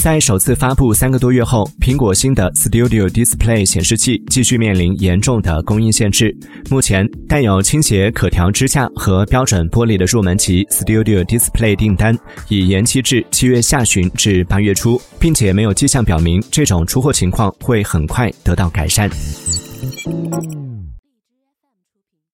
在首次发布三个多月后苹果新的 studio display 显示器继续面临严重的供应限制。目前带有倾斜可调支架和标准玻璃的入门级 studio display 订单已延期至七月下旬至八月初并且没有迹象表明这种出货情况会很快得到改善。